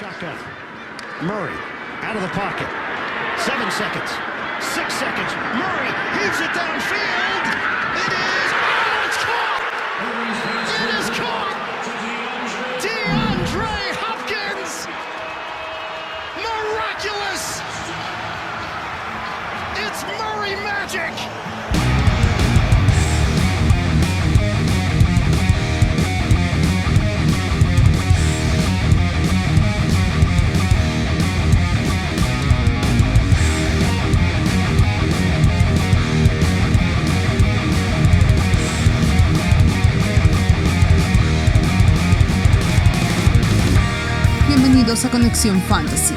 Shotgun. Murray out of the pocket. Seven seconds. Six seconds. Murray heaves it downfield. A Conexión Fantasy,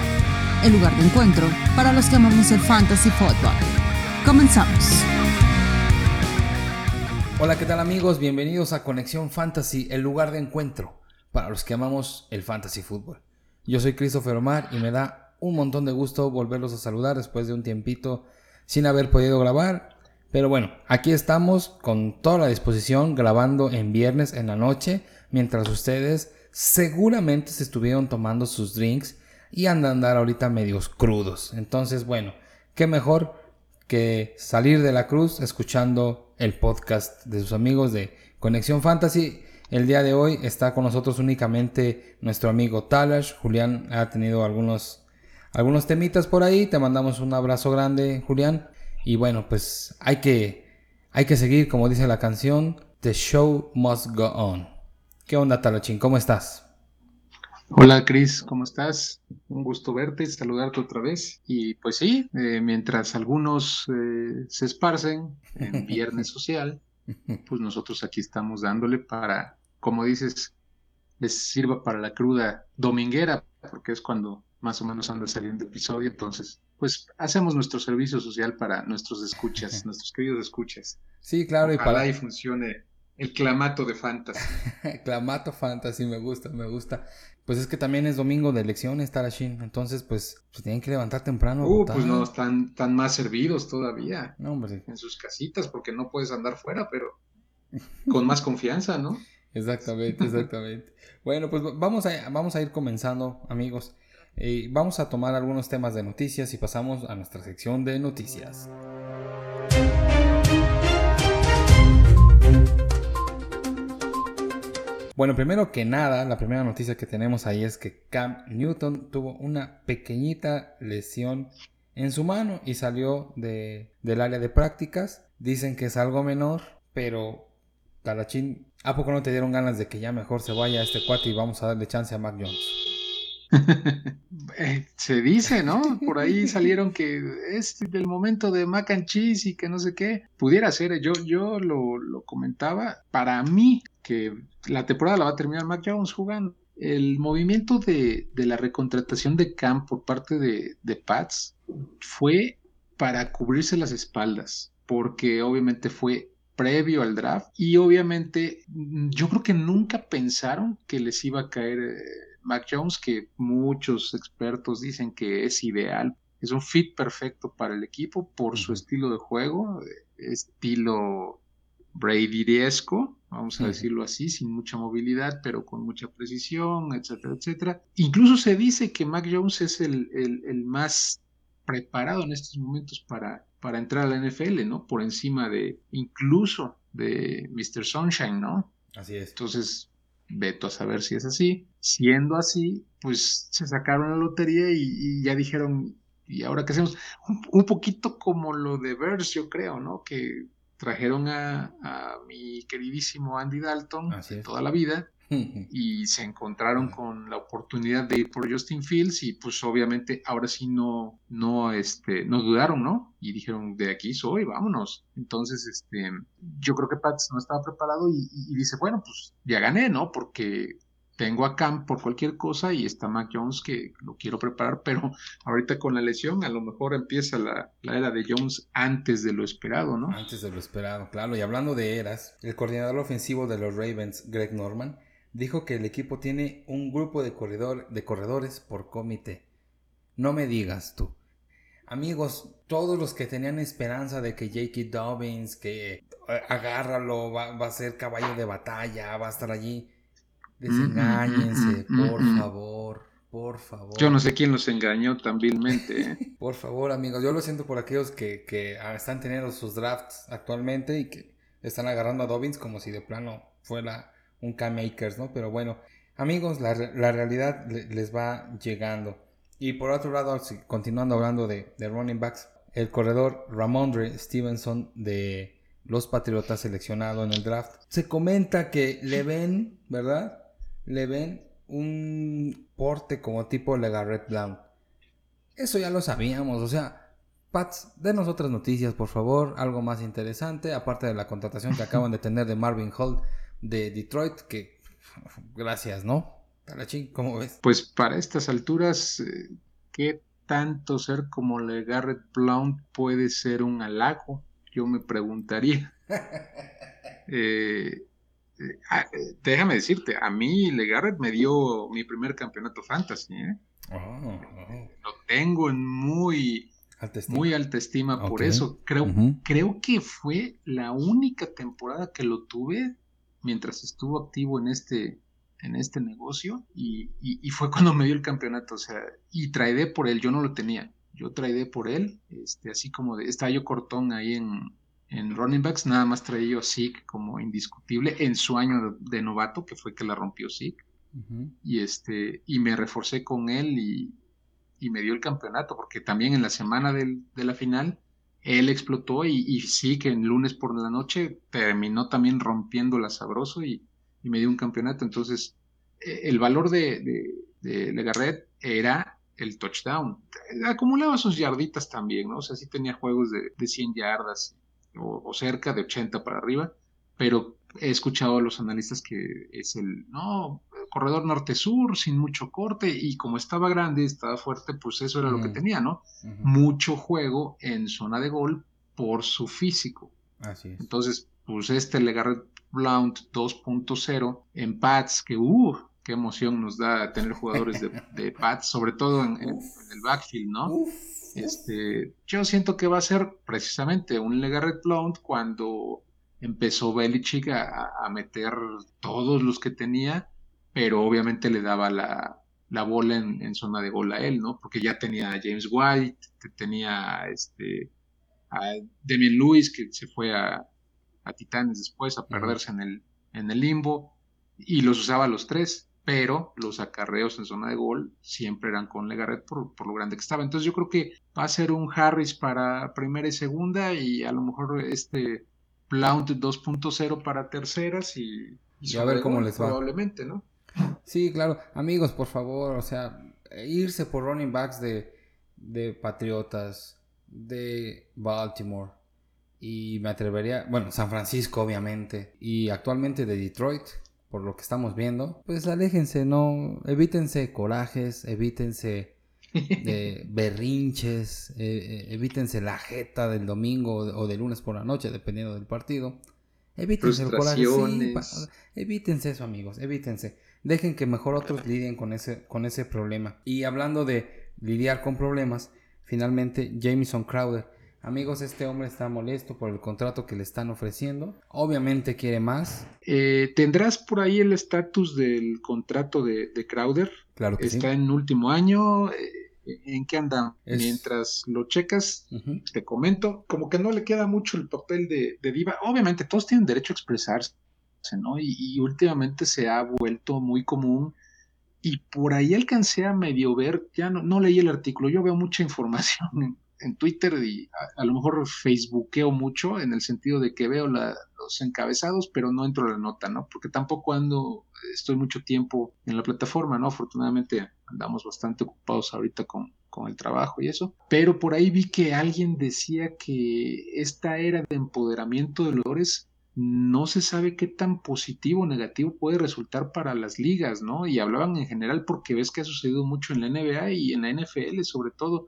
el lugar de encuentro para los que amamos el fantasy football. Comenzamos. Hola, ¿qué tal amigos? Bienvenidos a Conexión Fantasy, el lugar de encuentro para los que amamos el fantasy fútbol. Yo soy Christopher Omar y me da un montón de gusto volverlos a saludar después de un tiempito sin haber podido grabar. Pero bueno, aquí estamos con toda la disposición grabando en viernes en la noche, mientras ustedes seguramente se estuvieron tomando sus drinks y andan a andar ahorita medios crudos. Entonces, bueno, qué mejor que salir de la cruz escuchando el podcast de sus amigos de Conexión Fantasy. El día de hoy está con nosotros únicamente nuestro amigo Talash. Julián ha tenido algunos, algunos temitas por ahí. Te mandamos un abrazo grande, Julián. Y bueno, pues hay que, hay que seguir, como dice la canción, The Show Must Go On. ¿Qué onda, Talachín? ¿Cómo estás? Hola, Cris, ¿cómo estás? Un gusto verte, saludarte otra vez. Y pues sí, eh, mientras algunos eh, se esparcen en Viernes Social, pues nosotros aquí estamos dándole para, como dices, les sirva para la cruda dominguera, porque es cuando más o menos anda saliendo el episodio. Entonces, pues hacemos nuestro servicio social para nuestros escuchas, nuestros queridos escuchas. Sí, claro, y para... y funcione el clamato de Fantasy. Clamato Fantasy, me gusta, me gusta. Pues es que también es domingo de elecciones, Tarashin. Entonces, pues, tienen que levantar temprano. Uh, votar. pues no, están, están más servidos todavía No, hombre. en sus casitas porque no puedes andar fuera, pero con más confianza, ¿no? Exactamente, exactamente. bueno, pues vamos a, vamos a ir comenzando, amigos. Eh, vamos a tomar algunos temas de noticias y pasamos a nuestra sección de noticias. Bueno, primero que nada, la primera noticia que tenemos ahí es que Cam Newton tuvo una pequeñita lesión en su mano y salió de, del área de prácticas. Dicen que es algo menor, pero Talachín, ¿a poco no te dieron ganas de que ya mejor se vaya este cuate y vamos a darle chance a Mac Jones? Eh, se dice, ¿no? Por ahí salieron que es del momento de mac and cheese y que no sé qué. Pudiera ser, yo, yo lo, lo comentaba, para mí, que la temporada la va a terminar Mac Jones jugando. El movimiento de, de la recontratación de Cam por parte de, de Pats fue para cubrirse las espaldas, porque obviamente fue previo al draft y obviamente mm, yo creo que nunca pensaron que les iba a caer eh, Mac Jones, que muchos expertos dicen que es ideal, es un fit perfecto para el equipo por su estilo de juego, eh, estilo Brady-esco, vamos a decirlo así, sin mucha movilidad, pero con mucha precisión, etcétera, etcétera. Incluso se dice que Mac Jones es el, el- el más preparado en estos momentos para, para entrar a la NFL, ¿no? Por encima de, incluso de Mr. Sunshine, ¿no? Así es. Entonces, veto a saber si es así. Siendo así, pues se sacaron la lotería y, y ya dijeron, ¿y ahora qué hacemos? Un, un poquito como lo de Bears, yo creo, ¿no? Que trajeron a, a mi queridísimo Andy Dalton toda la vida y se encontraron con la oportunidad de ir por Justin Fields y pues obviamente ahora sí no, no, este, no dudaron, ¿no? Y dijeron, de aquí soy, vámonos. Entonces, este, yo creo que Pats no estaba preparado y, y- y dice, bueno, pues ya gané, ¿no? Porque tengo a Cam por cualquier cosa y está Mac Jones que lo quiero preparar, pero ahorita con la lesión a lo mejor empieza la, la era de Jones antes de lo esperado, ¿no? Antes de lo esperado, claro. Y hablando de eras, el coordinador ofensivo de los Ravens, Greg Norman, dijo que el equipo tiene un grupo de, corredor, de corredores por comité. No me digas tú. Amigos, todos los que tenían esperanza de que J.K. Dobbins, que eh, agárralo, va, va a ser caballo de batalla, va a estar allí. Desengáñense, Mm, por mm. favor. Por favor. Yo no sé quién los engañó tan vilmente. ¿eh? por favor, amigos. Yo lo siento por aquellos que, que, están teniendo sus drafts actualmente y que están agarrando a Dobbins como si de plano fuera un K-Makers, ¿no? Pero bueno, amigos, la, la realidad les va llegando. Y por otro lado, continuando hablando de, de running backs, el corredor Ramondre Stevenson de los Patriotas seleccionado en el draft. Se comenta que le ven, ¿verdad? Le ven un porte como tipo Legarrette Blount. Eso ya lo sabíamos, o sea, Pats, denos otras noticias, por favor, algo más interesante, aparte de la contratación que acaban de tener de Marvin Holt de Detroit, que gracias, ¿no? ¿cómo ves? Pues para estas alturas, eh, ¿qué tanto ser como Legarrette Blount puede ser un halago? Yo me preguntaría. Eh, eh, ah, déjame decirte, a mí Legarrette me dio mi primer campeonato fantasy. Oh, oh. Lo tengo en muy alta estima, muy alta estima por eso. Creo, creo que fue la única temporada que lo tuve mientras estuvo activo en este, en este negocio y, fue cuando me dio el campeonato, o sea, y traidé por él, yo no lo tenía, yo traidé por él, este, así como de, estaba yo cortón ahí en, en running backs, nada más traía yo a como indiscutible en su año de, novato, que fue que la rompió Zeke, y este, y me reforcé con él y, y, me dio el campeonato, porque también en la semana de la final, él explotó y, sí que en lunes por la noche terminó también rompiendo la sabroso y, y me dio un campeonato. Entonces, eh, el valor de, de, Legarret era el touchdown. Acumulaba sus yarditas también, ¿no? O sea, sí tenía juegos de, de 100 yardas o, cerca de 80 para arriba, pero he escuchado a los analistas que es el, no, corredor norte-sur, sin mucho corte, y como estaba grande, estaba fuerte, pues eso era lo que tenía, ¿no? Mucho juego en zona de gol por su físico. Así es. Entonces, pues este Legarret Blount 2.0 en pads, que uh, qué emoción nos da tener jugadores de, de pads, sobre todo en, el backfield, ¿no? Este, yo siento que va a ser precisamente un Legarrette Blount cuando empezó Belichick a, meter todos los que tenía, pero obviamente le daba la, bola en, zona de gol a él, ¿no? Porque ya tenía a James White, tenía este, a Demian Lewis, que se fue a, a Titanes después, a perderse en el, en el limbo, y los usaba los tres, pero los acarreos en zona de gol siempre eran con Legaret por, por, lo grande que estaba. Entonces yo creo que va a ser un Harris para primera y segunda, y a lo mejor este Blount 2.0 para terceras, y, a ver cómo les va. Probablemente, ¿no? Sí, claro. Amigos, por favor, o sea, irse por running backs de, de Patriotas, de Baltimore y me atrevería, bueno, San Francisco obviamente y actualmente de Detroit, por lo que estamos viendo, pues aléjense, no, evítense corajes, evítense de berrinches, eh, eh, evítense la jeta del domingo o del lunes por la noche, dependiendo del partido. Evítense el coraje, evítense eso, amigos, evítense. Dejen que mejor otros lidien con ese, con ese problema. Y hablando de lidiar con problemas, finalmente Jameson Crowder Amigos, este hombre está molesto por el contrato que le están ofreciendo. Obviamente quiere más. Eh, ¿Tendrás por ahí el estatus del contrato de, Crowder? Claro que está en último año. Eh, ¿En qué anda? Mientras lo checas, te comento, como que no le queda mucho el papel de, diva. Obviamente todos tienen derecho a expresarse, Y, últimamente se ha vuelto muy común y por ahí alcancé a medio ver, ya no, no leí el artículo, yo veo mucha información en Twitter y a, lo mejor Facebookeo mucho en el sentido de que veo los encabezados, pero no entro a la nota, ¿no? Porque tampoco ando, estoy mucho tiempo en la plataforma, ¿no? Afortunadamente andamos bastante ocupados ahorita con, con el trabajo y eso. Pero por ahí vi que alguien decía que esta era de empoderamiento de los no se sabe qué tan positivo o negativo puede resultar para las ligas, ¿no? Y hablaban en general porque ves que ha sucedido mucho en la NBA y en la NFL sobre todo,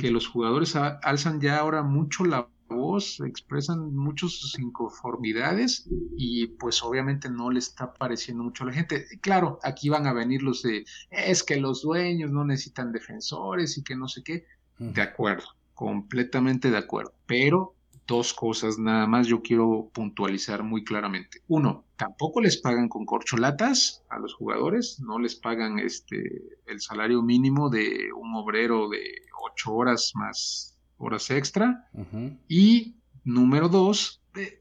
que los jugadores alzan ya ahora mucho la voz, expresan muchas sus inconformidades y pues obviamente no le está pareciendo mucho a la gente. Claro, aquí van a venir los de, es que los dueños no necesitan defensores y que no sé qué. De acuerdo, completamente de acuerdo. Pero dos cosas nada más yo quiero puntualizar muy claramente. Uno, tampoco les pagan con corcholatas a los jugadores, no les pagan este el salario mínimo de un obrero de ocho horas más horas extra. Y número dos, eh,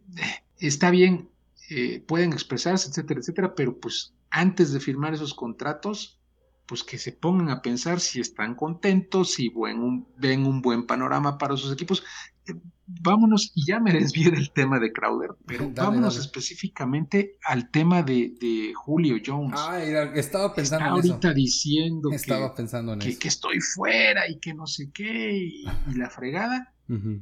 está bien, eh, pueden expresarse, etcétera, etcétera, pero pues antes de firmar esos contratos, pues que se pongan a pensar si están contentos, si ven un buen panorama para sus equipos. Vámonos, y ya me desvié del tema de Crowder, pero vámonos específicamente al tema de, Julio Jones. Ah, estaba pensando en ahorita diciendo estaba que, pensando en que, que, estoy fuera y que no sé qué, y, la fregada.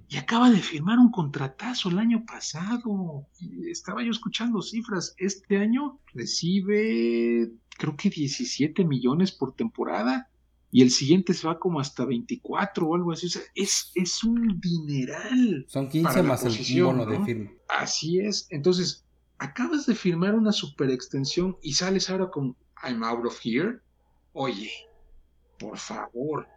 Y acaba de firmar un contratazo el año pasado. estaba yo escuchando cifras. Este año recibe creo que 17 millones por temporada y el siguiente se va como hasta 24 o algo así. O sea, es, es un dineral. Son 15 más el bono de firma. Así es. Entonces, acabas de firmar una super extensión y sales ahora con I'm out of here. Oye, por favor.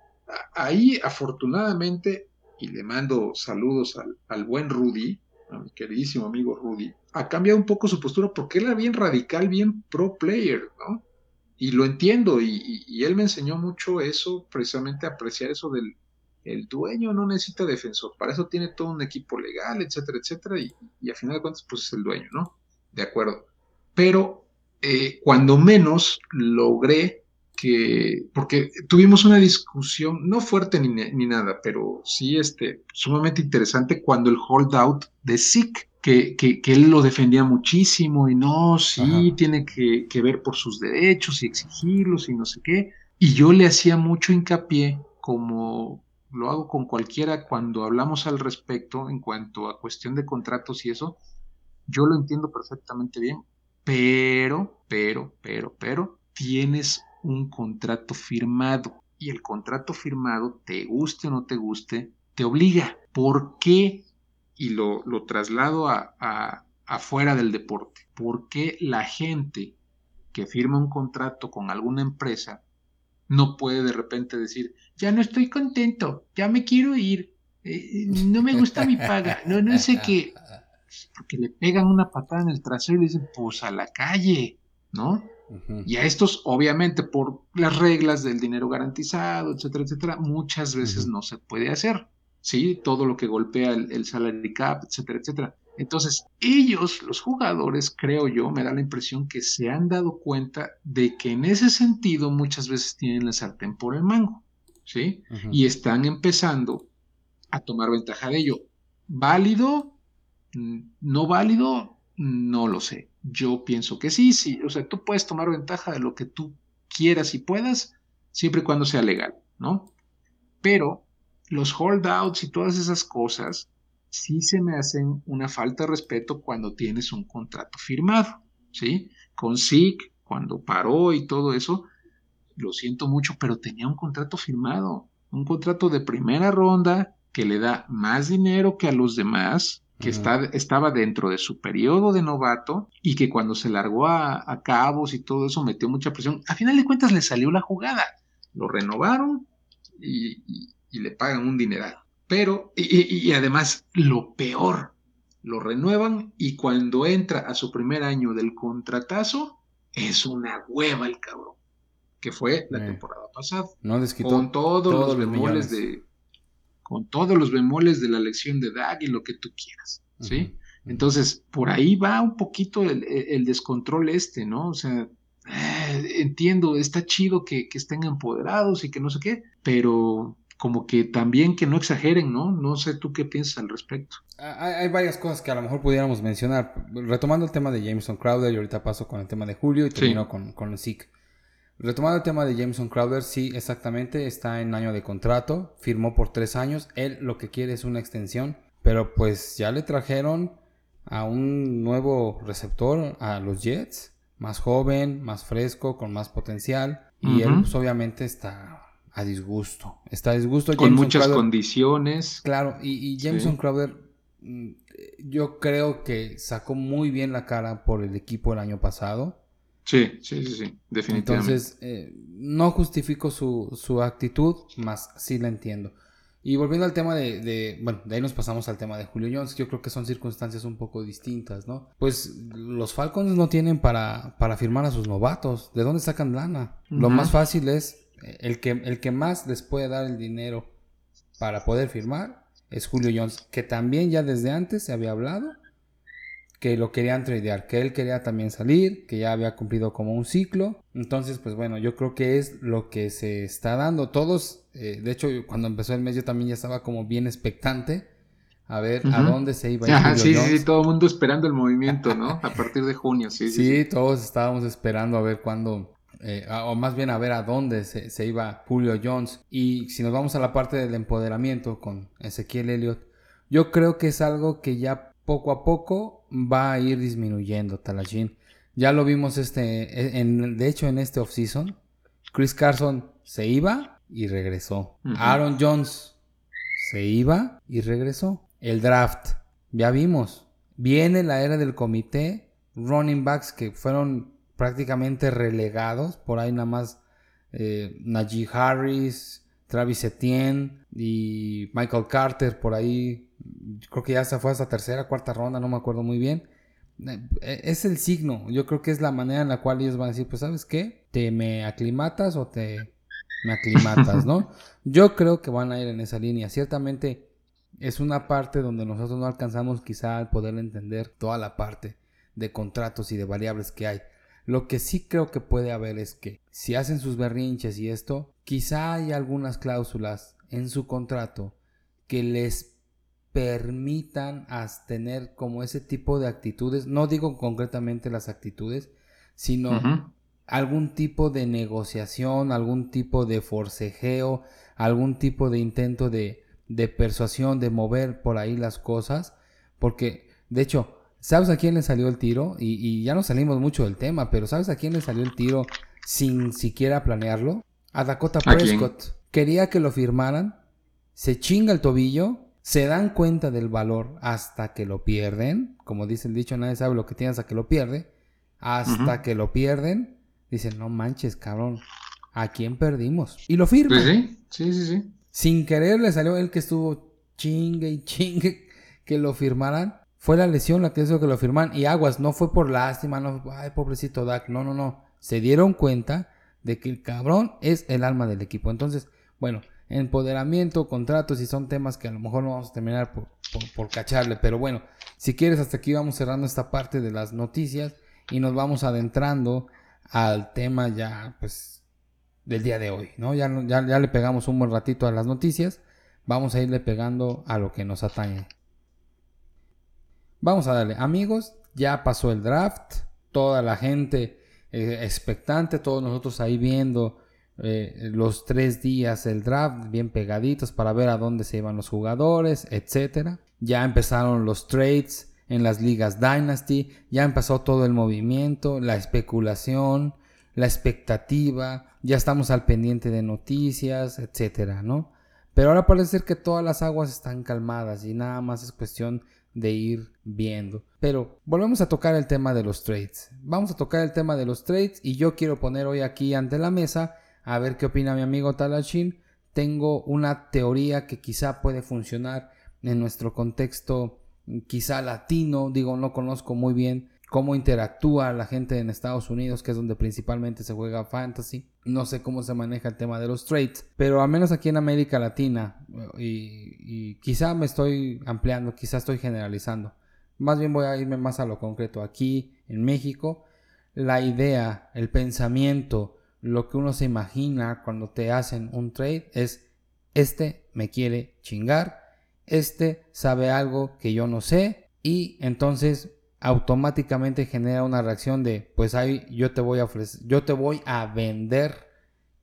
Ahí, afortunadamente, y le mando saludos al, al buen Rudy, a mi queridísimo amigo Rudy, ha cambiado un poco su postura porque él era bien radical, bien pro player, ¿no? Y lo entiendo, y, él me enseñó mucho eso, precisamente apreciar eso del el dueño no necesita defensor, para eso tiene todo un equipo legal, etcétera, etcétera, y, y a final de cuentas, pues es el dueño, ¿no? De acuerdo. Pero eh, cuando menos logré que, porque tuvimos una discusión, no fuerte ni, ni, nada, pero sí este, sumamente interesante cuando el holdout de SIC que, que, él lo defendía muchísimo y no, sí, tiene que, que, ver por sus derechos y exigirlos y no sé qué. Y yo le hacía mucho hincapié, como lo hago con cualquiera cuando hablamos al respecto en cuanto a cuestión de contratos y eso, yo lo entiendo perfectamente bien, pero, pero, pero, pero, tienes un contrato firmado y el contrato firmado, te guste o no te guste, te obliga. ¿Por qué y lo, lo traslado a, afuera del deporte. ¿Por qué la gente que firma un contrato con alguna empresa no puede de repente decir, ya no estoy contento, ya me quiero ir, eh, no me gusta mi paga, no, no sé qué, porque le pegan una patada en el trasero y dicen, pues a la calle, ¿no? Y a estos, obviamente, por las reglas del dinero garantizado, etcétera, etcétera, muchas veces no se puede hacer. ¿Sí? Todo lo que golpea el, salary cap, etcétera, etcétera. Entonces, ellos, los jugadores, creo yo, me da la impresión que se han dado cuenta de que en ese sentido muchas veces tienen la sartén por el mango, ¿sí? Y están empezando a tomar ventaja de ello. ¿Válido? ¿No válido? No lo sé. Yo pienso que sí, sí. O sea, tú puedes tomar ventaja de lo que tú quieras y puedas, siempre y cuando sea legal, ¿no? Pero los holdouts y todas esas cosas sí se me hacen una falta de respeto cuando tienes un contrato firmado, ¿sí? Con SIC, cuando paró y todo eso, lo siento mucho, pero tenía un contrato firmado, un contrato de primera ronda que le da más dinero que a los demás, que está, estaba dentro de su periodo de novato y que cuando se largó a, cabos y todo eso metió mucha presión. A final de cuentas le salió la jugada. Lo renovaron y, y le pagan un dineral. Pero, y, además, lo peor, lo renuevan y cuando entra a su primer año del contratazo, es una hueva el cabrón, que fue la temporada pasada. No les con todos, los bemoles de con todos los bemoles de la lección de Dag y lo que tú quieras, ¿sí? Entonces, por ahí va un poquito el, descontrol este, ¿no? O sea, eh, entiendo, está chido que, que, estén empoderados y que no sé qué, pero como que también que no exageren, ¿no? No sé tú qué piensas al respecto. Hay, varias cosas que a lo mejor pudiéramos mencionar. Retomando el tema de Jameson Crowder, y ahorita paso con el tema de Julio y termino con, con el SIC. Retomando el tema de Jameson Crowder, sí, exactamente, está en año de contrato, firmó por tres años, él lo que quiere es una extensión, pero pues ya le trajeron a un nuevo receptor a los Jets, más joven, más fresco, con más potencial, y él pues, obviamente está a disgusto. Está a disgusto. Con muchas condiciones. Claro, y, Jameson Crowder, mm, yo creo que sacó muy bien la cara por el equipo el año pasado. Sí, sí, sí, sí, definitivamente. Entonces, eh, no justifico su, su, actitud, más sí la entiendo. Y volviendo al tema de, bueno, de ahí nos pasamos al tema de Julio Jones, yo creo que son circunstancias un poco distintas, ¿no? Pues los Falcons no tienen para, para firmar a sus novatos, ¿de dónde sacan lana? Lo más fácil es, el que, el que más les puede dar el dinero para poder firmar es Julio Jones, que también ya desde antes se había hablado que lo querían tradear, que él quería también salir, que ya había cumplido como un ciclo. Entonces, pues bueno, yo creo que es lo que se está dando. Todos, eh, de hecho, cuando empezó el mes yo también ya estaba como bien expectante a ver a dónde se iba a ir. sí, sí, sí, todo el mundo esperando el movimiento, ¿no? A partir de junio, sí. Sí, sí, todos estábamos esperando a ver cuándo, eh, o más bien a ver a dónde se, se, iba Julio Jones. Y si nos vamos a la parte del empoderamiento con Ezequiel Elliott, yo creo que es algo que ya poco a poco va a ir disminuyendo Talajin. Ya lo vimos este, en, de hecho en este offseason. Chris Carson se iba y regresó. Aaron Jones se iba y regresó. El draft, ya vimos. Viene la era del comité. Running backs que fueron prácticamente relegados. Por ahí nada más eh, Najee Harris, Travis Etienne y Michael Carter por ahí creo que ya se fue hasta tercera, cuarta ronda, no me acuerdo muy bien. Eh, es el signo, yo creo que es la manera en la cual ellos van a decir, pues sabes qué, te me aclimatas o te me aclimatas, ¿no? Yo creo que van a ir en esa línea. Ciertamente es una parte donde nosotros no alcanzamos quizá al poder entender toda la parte de contratos y de variables que hay. Lo que sí creo que puede haber es que si hacen sus berrinches y esto, quizá hay algunas cláusulas en su contrato que les permitan tener como ese tipo de actitudes, no digo concretamente las actitudes, sino algún tipo de negociación, algún tipo de forcejeo, algún tipo de intento de, de persuasión, de mover por ahí las cosas, porque de hecho, ¿sabes a quién le salió el tiro? Y, ya no salimos mucho del tema, pero ¿sabes a quién le salió el tiro sin siquiera planearlo? A Dakota Prescott. Quería que lo firmaran, se chinga el tobillo se dan cuenta del valor hasta que lo pierden. Como dice el dicho, nadie sabe lo que tiene hasta que lo pierde. Hasta que lo pierden, dicen, no manches, cabrón, ¿a quién perdimos? Y lo firman. Pues sí, sí, sí, sí. Sin querer le salió el que estuvo chingue y chingue que lo firmaran. Fue la lesión la que hizo que lo firman. Y aguas, no fue por lástima, no, ay, pobrecito Dak. No, no, no. Se dieron cuenta de que el cabrón es el alma del equipo. Entonces, bueno, empoderamiento, contratos y son temas que a lo mejor no vamos a terminar por, cacharle. Pero bueno, si quieres, hasta aquí vamos cerrando esta parte de las noticias y nos vamos adentrando al tema ya, pues, del día de hoy, ¿no? Ya, ya, ya le pegamos un buen ratito a las noticias, vamos a irle pegando a lo que nos atañe. Vamos a darle, amigos, ya pasó el draft, toda la gente eh, expectante, todos nosotros ahí viendo eh, los tres días del draft bien pegaditos para ver a dónde se iban los jugadores, etc. Ya empezaron los trades en las ligas Dynasty, ya empezó todo el movimiento, la especulación, la expectativa, ya estamos al pendiente de noticias, etcétera, ¿no? Pero ahora parece ser que todas las aguas están calmadas y nada más es cuestión de ir viendo. Pero volvemos a tocar el tema de los trades. Vamos a tocar el tema de los trades y yo quiero poner hoy aquí ante la mesa a ver qué opina mi amigo Talashin. Tengo una teoría que quizá puede funcionar en nuestro contexto quizá latino, digo, no conozco muy bien cómo interactúa la gente en Estados Unidos, que es donde principalmente se juega fantasy. No sé cómo se maneja el tema de los trades, pero al menos aquí en América Latina, y, y, quizá me estoy ampliando, quizá estoy generalizando. Más bien voy a irme más a lo concreto. Aquí en México, la idea, el pensamiento, lo que uno se imagina cuando te hacen un trade es, este me quiere chingar, este sabe algo que yo no sé y entonces automáticamente genera una reacción de, pues ahí yo te voy a ofrecer, yo te voy a vender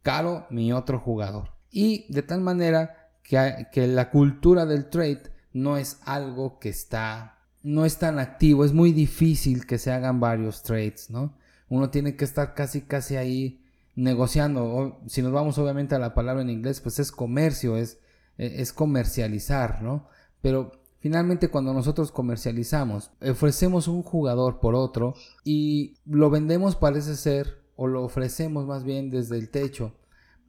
caro mi otro jugador. Y de tal manera que, que la cultura del trade no es algo que está, no es tan activo, es muy difícil que se hagan varios trades, ¿no? Uno tiene que estar casi, casi ahí negociando, si nos vamos obviamente a la palabra en inglés, pues es comercio, es, e, es comercializar, ¿no? Pero finalmente cuando nosotros comercializamos, ofrecemos un jugador por otro y lo vendemos parece ser, o lo ofrecemos más bien desde el techo,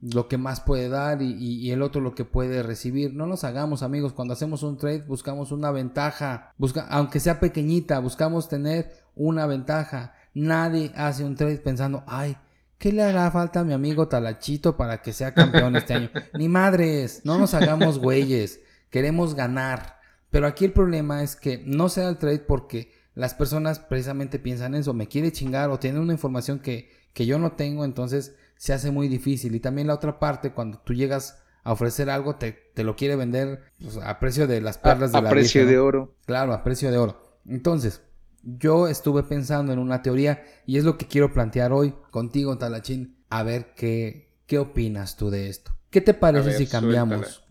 lo que más puede dar y, el otro lo que puede recibir. No nos hagamos amigos, cuando hacemos un trade buscamos una ventaja, busca, aunque sea pequeñita, buscamos tener una ventaja. Nadie hace un trade pensando, ay, ¿qué le hará falta a mi amigo Talachito para que sea campeón este año? Ni madres, no nos hagamos güeyes, queremos ganar. Pero aquí el problema es que no sea el trade porque las personas precisamente piensan eso, me quiere chingar o tiene una información que, que yo no tengo, entonces se hace muy difícil. Y también la otra parte, cuando tú llegas a ofrecer algo, te, te lo quiere vender pues, a precio de las perlas de la A precio de oro. Claro, a precio de oro. Entonces, yo estuve pensando en una teoría y es lo que quiero plantear hoy contigo, Talachín. A ver qué, qué opinas tú de esto. ¿Qué te parece si cambiamos?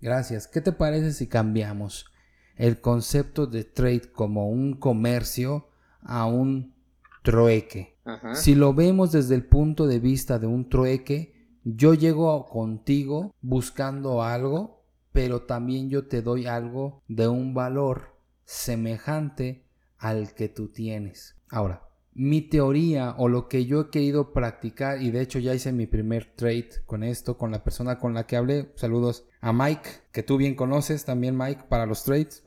Gracias. ¿Qué te parece si cambiamos el concepto de trade como un comercio a un trueque? Si lo vemos desde el punto de vista de un trueque, yo llego contigo buscando algo, pero también yo te doy algo de un valor semejante al que tú tienes. Ahora, mi teoría o lo que yo he querido practicar, y de hecho ya hice mi primer trade con esto, con la persona con la que hablé. Saludos a Mike, que tú bien conoces también, Mike, para los trades.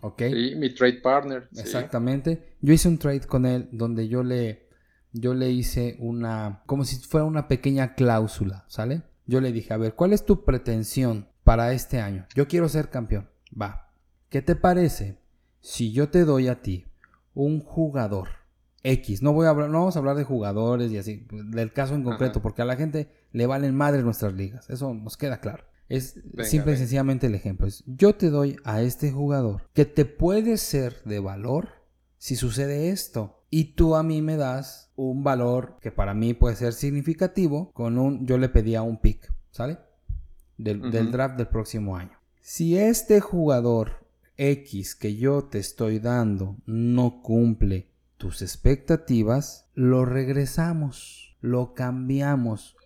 Ok. Sí, mi trade partner. Exactamente. Yo hice un trade con él donde yo le, yo le hice una, como si fuera una pequeña cláusula, ¿sale? Yo le dije, a ver, ¿cuál es tu pretensión para este año? Yo quiero ser campeón. Va. ¿Qué te parece si yo te doy a ti un jugador X, no voy a hablar, no vamos a hablar de jugadores y así, del caso en concreto, porque a la gente le valen madres nuestras ligas, eso nos queda claro. Es simple y sencillamente el ejemplo. Es, yo te doy a este jugador que te puede ser de valor si sucede esto. Y tú a mí me das un valor que para mí puede ser significativo con un, yo le pedía un pick, ¿sale? Del, del draft del próximo año. Si este jugador X que yo te estoy dando no cumple tus expectativas, lo regresamos, lo cambiamos.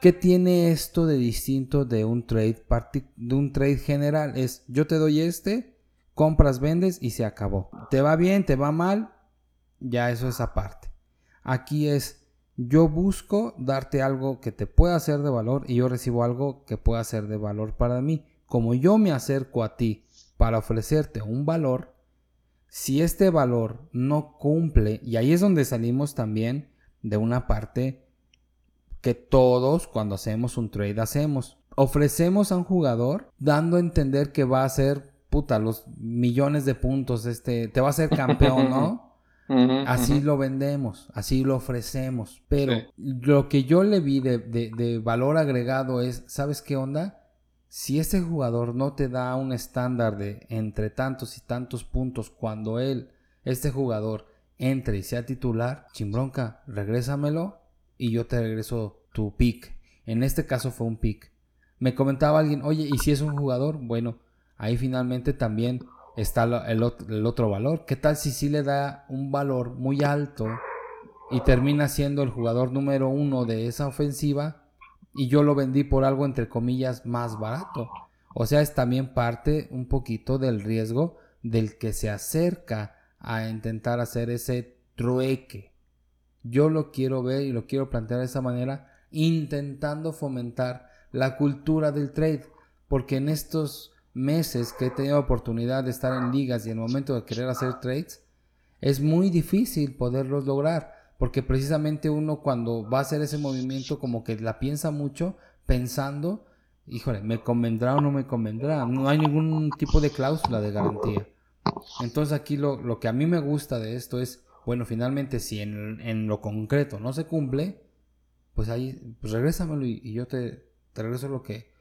¿Qué tiene esto de distinto de un trade general? Es yo te doy este, compras, vendes y se acabó. Te va bien, te va mal, ya eso es aparte. Aquí es yo busco darte algo que te pueda ser de valor y yo recibo algo que pueda ser de valor para mí. Como yo me acerco a ti para ofrecerte un valor, si este valor no cumple, y ahí es donde salimos también de una parte que todos cuando hacemos un trade hacemos. Ofrecemos a un jugador dando a entender que va a ser, puta, los millones de puntos, este, te va a ser campeón, ¿no? así lo vendemos, así lo ofrecemos. Pero lo que yo le vi de, de valor agregado es, ¿sabes qué onda? Si ese jugador no te da un estándar de entre tantos y tantos puntos cuando él, este jugador, entre y sea titular, chimbronca, regrésamelo y yo te regreso tu pick. En este caso fue un pick. Me comentaba alguien, oye, ¿y si es un jugador? Bueno, ahí finalmente también está el, otro valor. ¿Qué tal si sí le da un valor muy alto y termina siendo el jugador número uno de esa ofensiva? Y yo lo vendí por algo entre comillas más barato. O sea, es también parte un poquito del riesgo del que se acerca a intentar hacer ese trueque. Yo lo quiero ver y lo quiero plantear de esa manera, intentando fomentar la cultura del trade, porque en estos meses que he tenido oportunidad de estar en ligas y en el momento de querer hacer trades, es muy difícil poderlos lograr porque precisamente uno cuando va a hacer ese movimiento como que la piensa mucho pensando, híjole, ¿me convendrá o no me convendrá? No hay ningún tipo de cláusula de garantía. Entonces aquí lo, lo que a mí me gusta de esto es, bueno, finalmente si en, en lo concreto no se cumple, pues ahí, pues regrésamelo y, yo te, te, regreso lo que,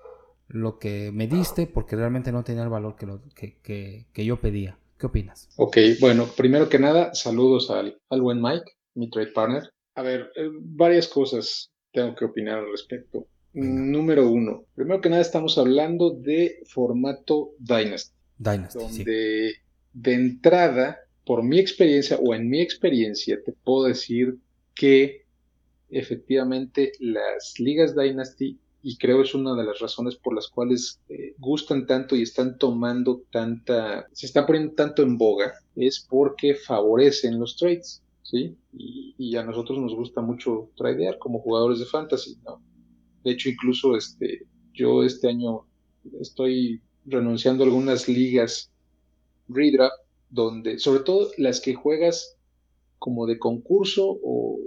lo que me diste porque realmente no tenía el valor que, lo, que, que, que yo pedía. ¿Qué opinas? Ok, bueno, primero que nada, saludos al, al buen Mike mi trade partner. A ver, eh, varias cosas tengo que opinar al respecto. Número uno, primero que nada estamos hablando de formato Dynasty. Dynasty, donde de entrada, por mi experiencia o en mi experiencia, te puedo decir que efectivamente las ligas Dynasty, y creo es una de las razones por las cuales eh, gustan tanto y están tomando tanta, se están poniendo tanto en boga, es porque favorecen los trades. ¿Sí? Y, a nosotros nos gusta mucho tradear como jugadores de fantasy, ¿no? De hecho, incluso este, yo este año estoy renunciando a algunas ligas redraft, donde, sobre todo las que juegas como de concurso o,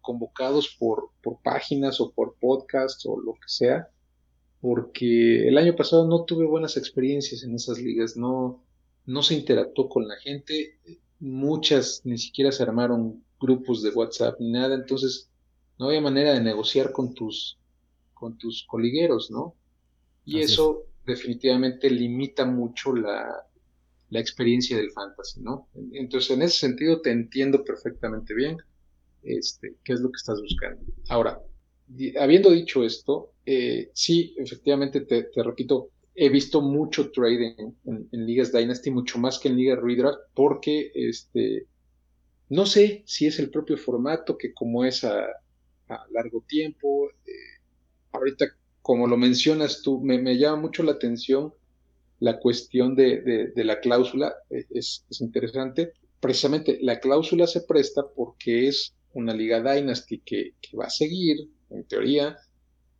convocados por, por, páginas o por podcast o lo que sea, porque el año pasado no tuve buenas experiencias en esas ligas, no, no se interactuó con la gente, muchas ni siquiera se armaron grupos de WhatsApp ni nada, entonces no había manera de negociar con tus, con tus coligueros, ¿no? Y eso definitivamente limita mucho la, la experiencia del fantasy, ¿no? Entonces, en ese sentido, te entiendo perfectamente bien este, qué es lo que estás buscando. Ahora, habiendo dicho esto, eh, sí, efectivamente, te, repito, he visto mucho trading en, ligas Dynasty, mucho más que en ligas Redraft, porque este, no sé si es el propio formato que como es a, largo tiempo, eh, ahorita como lo mencionas tú, me, llama mucho la atención la cuestión de, la cláusula, eh, es, interesante. Precisamente la cláusula se presta porque es una liga Dynasty que, va a seguir, en teoría,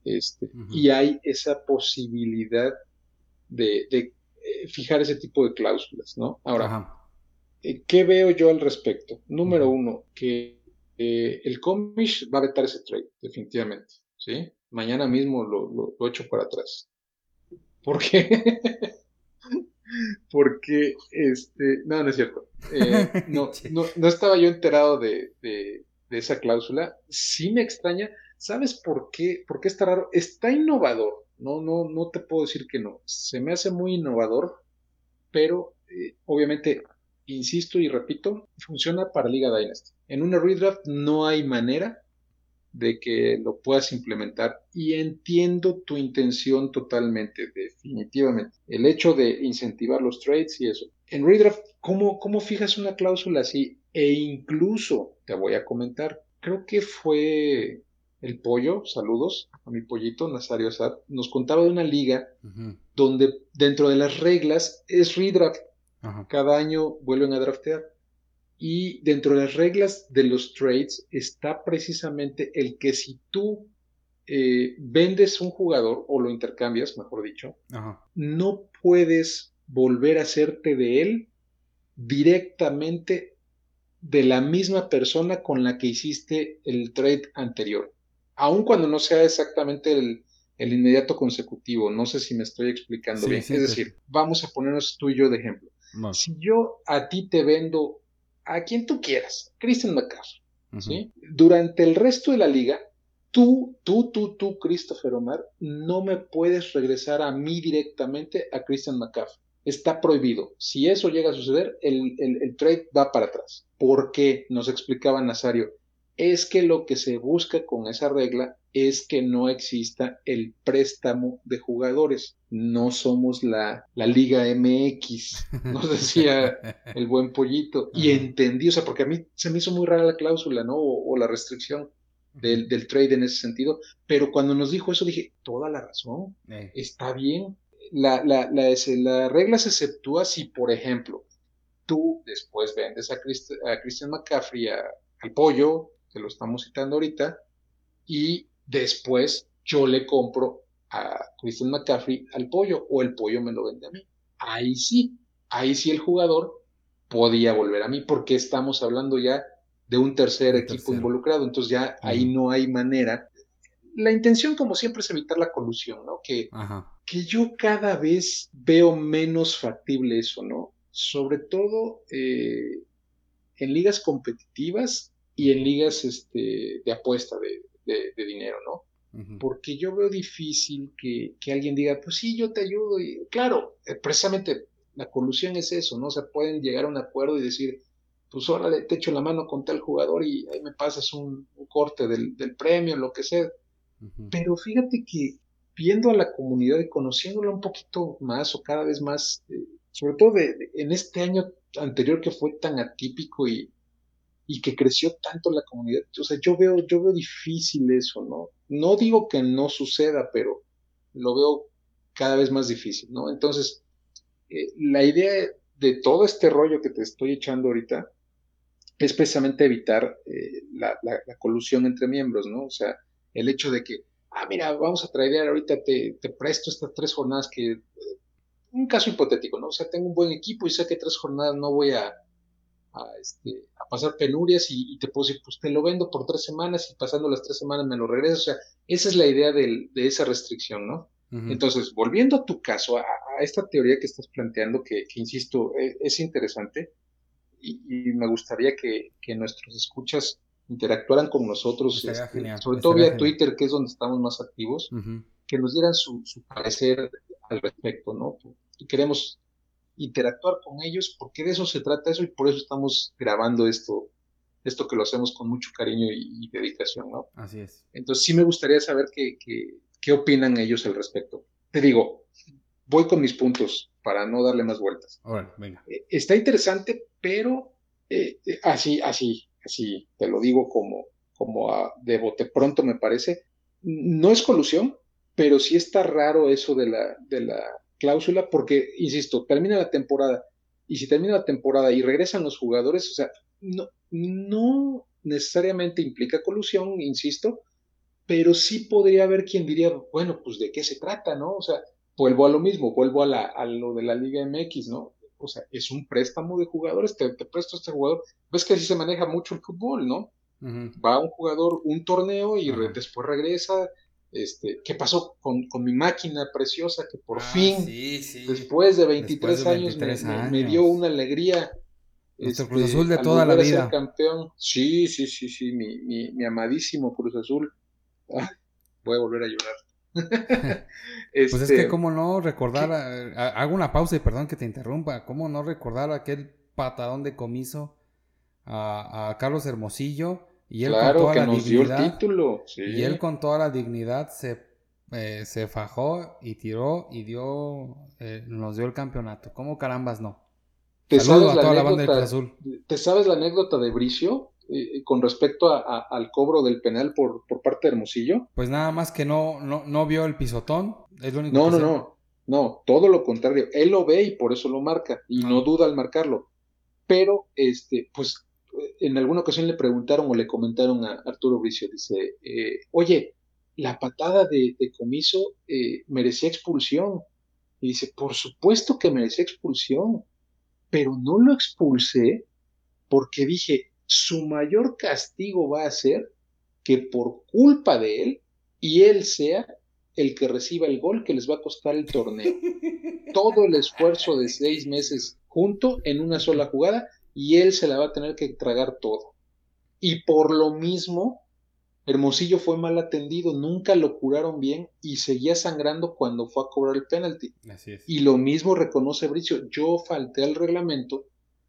este, y hay esa posibilidad de, eh, fijar ese tipo de cláusulas, ¿no? Ahora, eh, ¿qué veo yo al respecto? Número uno, que el Comish va a vetar ese trade, definitivamente, ¿sí? Mañana mismo lo, lo, echo para atrás. ¿Por qué? Porque, este, no, no es cierto. Eh, no, no, estaba yo enterado de, de, esa cláusula. Sí me extraña. ¿Sabes por qué? ¿Por qué está raro? Está innovador. No, no, no te puedo decir que no. Se me hace muy innovador, pero eh, obviamente, insisto y repito, funciona para Liga Dynasty. En una redraft no hay manera de que lo puedas implementar y entiendo tu intención totalmente, definitivamente. El hecho de incentivar los trades y eso. En redraft, ¿cómo, cómo fijas una cláusula así? E incluso, te voy a comentar, creo que fue el pollo, saludos a mi pollito Nazario Sad, nos contaba de una liga donde dentro de las reglas es redraft. Cada año vuelven a draftear. Y dentro de las reglas de los trades está precisamente el que si tú eh, vendes un jugador o lo intercambias, mejor dicho, no puedes volver a hacerte de él directamente de la misma persona con la que hiciste el trade anterior. Aun cuando no sea exactamente el, inmediato consecutivo. No sé si me estoy explicando bien. es decir, vamos a ponernos tú y yo de ejemplo. Si yo a ti te vendo a quien tú quieras, Christian McCaffrey. Durante el resto de la liga, tú, tú, tú, tú, Christopher Omar, no me puedes regresar a mí directamente a Christian McCaffrey. Está prohibido. Si eso llega a suceder, el, el trade va para atrás. ¿Por qué? Nos explicaba Nazario es que lo que se busca con esa regla es que no exista el préstamo de jugadores. No somos la, la Liga MX, nos decía el buen pollito. Y entendí, o sea, porque a mí se me hizo muy rara la cláusula, ¿no? O, la restricción del, trade en ese sentido. Pero cuando nos dijo eso dije, toda la razón, eh. está bien. La, la, la, regla se exceptúa si, por ejemplo, tú después vendes a, a Christian McCaffrey al pollo, que lo estamos citando ahorita, y después yo le compro a Christian McCaffrey al pollo o el pollo me lo vende a mí. Ahí sí, ahí sí el jugador podía volver a mí porque estamos hablando ya de un tercer equipo involucrado, entonces ya ahí no hay manera. La intención, como siempre, es evitar la colusión, ¿no? Que, que yo cada vez veo menos factible eso, ¿no? Sobre todo eh, en ligas competitivas y en ligas este, de apuesta de, dinero, ¿no? Porque yo veo difícil que, alguien diga, pues sí, yo te ayudo. Y claro, eh, precisamente la colusión es eso, ¿no? O sea, pueden llegar a un acuerdo y decir, pues órale, te echo la mano con tal jugador y ahí me pasas un, corte del, premio, lo que sea. Pero fíjate que viendo a la comunidad y conociéndola un poquito más o cada vez más, eh, sobre todo en este año anterior que fue tan atípico y, y que creció tanto la comunidad. O sea, yo veo, yo veo difícil eso, ¿no? No digo que no suceda, pero lo veo cada vez más difícil, ¿no? Entonces, eh, la idea de todo este rollo que te estoy echando ahorita es precisamente evitar eh, la, colusión entre miembros, ¿no? O sea, el hecho de que ah, mira, vamos a traer ahorita, te, te presto estas tres jornadas que, eh, un caso hipotético, ¿no? O sea, tengo un buen equipo y sé que tres jornadas no voy a, a, este, a pasar penurias y, te puedo decir, pues te lo vendo por tres semanas y pasando las tres semanas me lo regreso. O sea, esa es la idea de esa restricción, ¿no? Entonces, volviendo a tu caso, a, esta teoría que estás planteando, que, insisto, e, es, interesante y, me gustaría que, nuestros escuchas interactuaran con nosotros, este, sobre todo vía Twitter, que es donde estamos más activos, que nos dieran su, su, parecer al respecto, ¿no? Queremos interactuar con ellos, porque de eso se trata eso y por eso estamos grabando esto, esto que lo hacemos con mucho cariño y, dedicación, ¿no? Así es. Entonces sí me gustaría saber qué, qué, opinan ellos al respecto. Te digo, voy con mis puntos para no darle más vueltas. Ahora, venga. Eh, está interesante, pero eh, eh, así, así, así, te lo digo como, como a, de bote pronto me parece. No es colusión, pero sí está raro eso de la, de la cláusula porque, insisto, termina la temporada y si termina la temporada y regresan los jugadores, o sea, no, no necesariamente implica colusión, insisto, pero sí podría haber quien diría, bueno, pues de qué se trata, ¿no? O sea, vuelvo a lo mismo, vuelvo a, la, a lo de la Liga MX, ¿no? O sea, es un préstamo de jugadores, te, te presto a este jugador. Ves que así se maneja mucho el fútbol, ¿no? Va un jugador un torneo y después regresa, este, ¿Qué pasó con, mi máquina preciosa que por ah, fin, después de 23, años, me, dio una alegría? Nuestro Cruz este, Azul de toda la vida. campeón. Sí, sí, sí, sí, mi, amadísimo Cruz Azul. Ah, voy a volver a llorar. pues es que, este, ¿cómo no recordar? hago una pausa y perdón que te interrumpa. ¿Cómo no recordar aquel patadón de comiso a Carlos Hermosillo? Y él con toda la dignidad, Y él con toda la dignidad se, eh, se fajó y tiró y dio, eh, nos dio el campeonato. ¿Cómo carambas no? ¿Te sabes la anécdota, Azul. ¿Te sabes la anécdota de Bricio eh, con respecto al cobro del penal por, por parte de Hermosillo? Pues nada más que no, no, no vio el pisotón. Es lo único no, no, no. No, todo lo contrario. Él lo ve y por eso lo marca. Y no ah. duda al marcarlo. Pero, este, pues en alguna ocasión le preguntaron o le comentaron a Arturo Bricio, dice, eh, oye, la patada de, comiso eh, merecía expulsión. Y dice, por supuesto que merecía expulsión, pero no lo expulsé porque dije, su mayor castigo va a ser que por culpa de él y él sea el que reciba el gol que les va a costar el torneo. Todo el esfuerzo de seis meses junto en una sola jugada y él se la va a tener que tragar todo. Y por lo mismo, Hermosillo fue mal atendido, nunca lo curaron bien y seguía sangrando cuando fue a cobrar el penalti. Y lo mismo reconoce Bricio, yo falté al reglamento